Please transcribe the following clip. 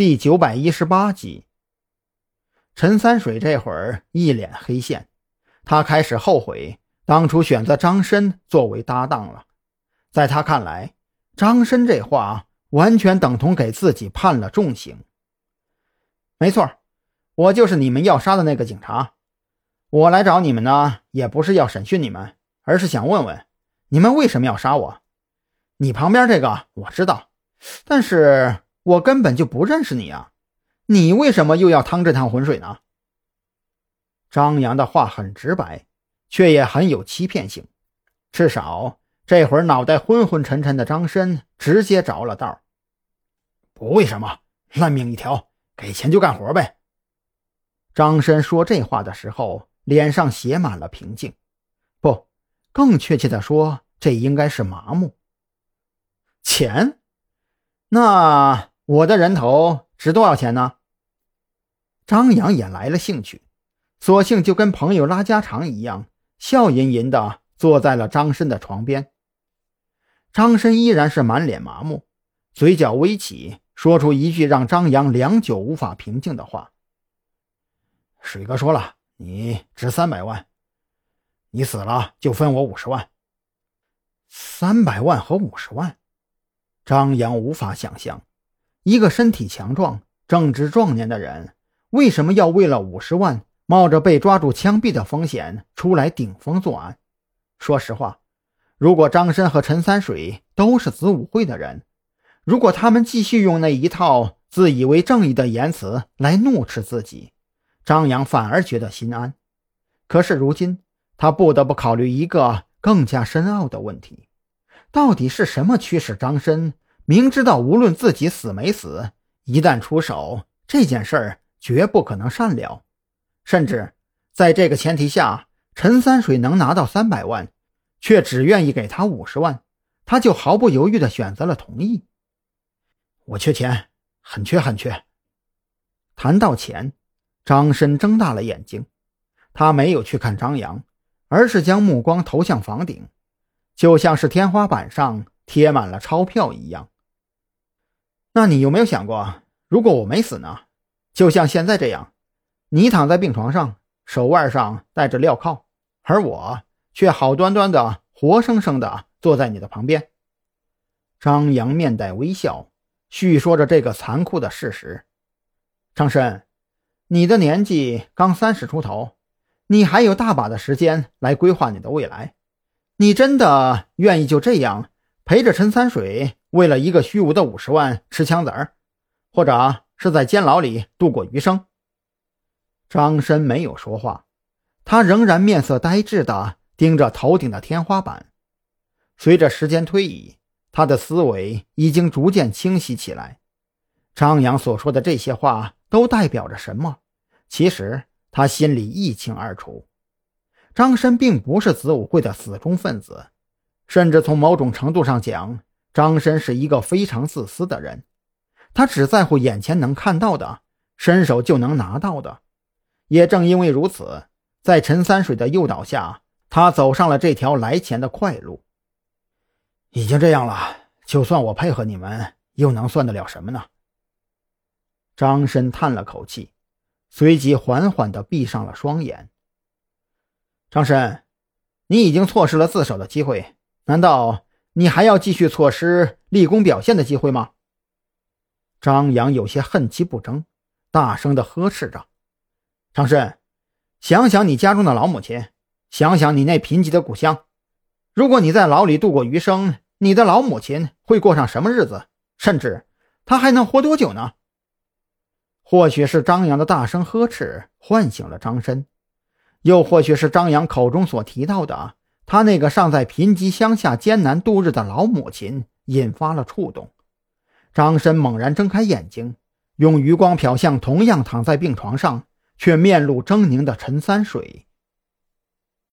第九百一十八集，陈三水这会儿一脸黑线，他开始后悔当初选择张申作为搭档了。在他看来，张申这话完全等同给自己判了重刑。没错，我就是你们要杀的那个警察。我来找你们呢，也不是要审讯你们，而是想问问你们为什么要杀我。你旁边这个我知道，但是。我根本就不认识你啊！你为什么又要趟这趟浑水呢？张扬的话很直白，却也很有欺骗性。至少这会儿脑袋昏昏沉沉的张申直接着了道：“不为什么，烂命一条，给钱就干活呗。”张申说这话的时候，脸上写满了平静，不，更确切的说，这应该是麻木。钱？那？我的人头值多少钱呢？张扬也来了兴趣，索性就跟朋友拉家常一样，笑吟吟的坐在了张申的床边。张申依然是满脸麻木，嘴角微起，说出一句让张扬良久无法平静的话：“水哥说了，你值三百万，你死了就分我五十万。三百万和五十万，张扬无法想象。”一个身体强壮、正值壮年的人，为什么要为了五十万，冒着被抓住枪毙的风险出来顶风作案？说实话，如果张申和陈三水都是子午会的人，如果他们继续用那一套自以为正义的言辞来怒斥自己，张扬反而觉得心安。可是如今，他不得不考虑一个更加深奥的问题：到底是什么驱使张申？明知道无论自己死没死，一旦出手，这件事儿绝不可能善了。甚至在这个前提下，陈三水能拿到三百万，却只愿意给他五十万，他就毫不犹豫地选择了同意。我缺钱，很缺很缺。谈到钱，张申睁大了眼睛，他没有去看张扬，而是将目光投向房顶，就像是天花板上贴满了钞票一样。那你有没有想过，如果我没死呢？就像现在这样，你躺在病床上，手腕上戴着镣铐，而我却好端端的、活生生的坐在你的旁边。张扬面带微笑，叙说着这个残酷的事实。张申，你的年纪刚三十出头，你还有大把的时间来规划你的未来。你真的愿意就这样陪着陈三水？为了一个虚无的五十万吃枪子儿，或者是在监牢里度过余生。张申没有说话，他仍然面色呆滞地盯着头顶的天花板。随着时间推移，他的思维已经逐渐清晰起来。张扬所说的这些话都代表着什么？其实他心里一清二楚。张申并不是子午会的死忠分子，甚至从某种程度上讲。张申是一个非常自私的人，他只在乎眼前能看到的，伸手就能拿到的。也正因为如此，在陈三水的诱导下，他走上了这条来钱的快路。已经这样了，就算我配合你们，又能算得了什么呢？张申叹了口气，随即缓缓地闭上了双眼。张申，你已经错失了自首的机会，难道？你还要继续错失立功表现的机会吗？张扬有些恨其不争，大声的呵斥着：“张申，想想你家中的老母亲，想想你那贫瘠的故乡。如果你在牢里度过余生，你的老母亲会过上什么日子？甚至她还能活多久呢？”或许是张扬的大声呵斥唤醒了张深，又或许是张扬口中所提到的。他那个尚在贫瘠乡下艰难度日的老母亲引发了触动，张申猛然睁开眼睛，用余光瞟向同样躺在病床上却面露狰狞的陈三水。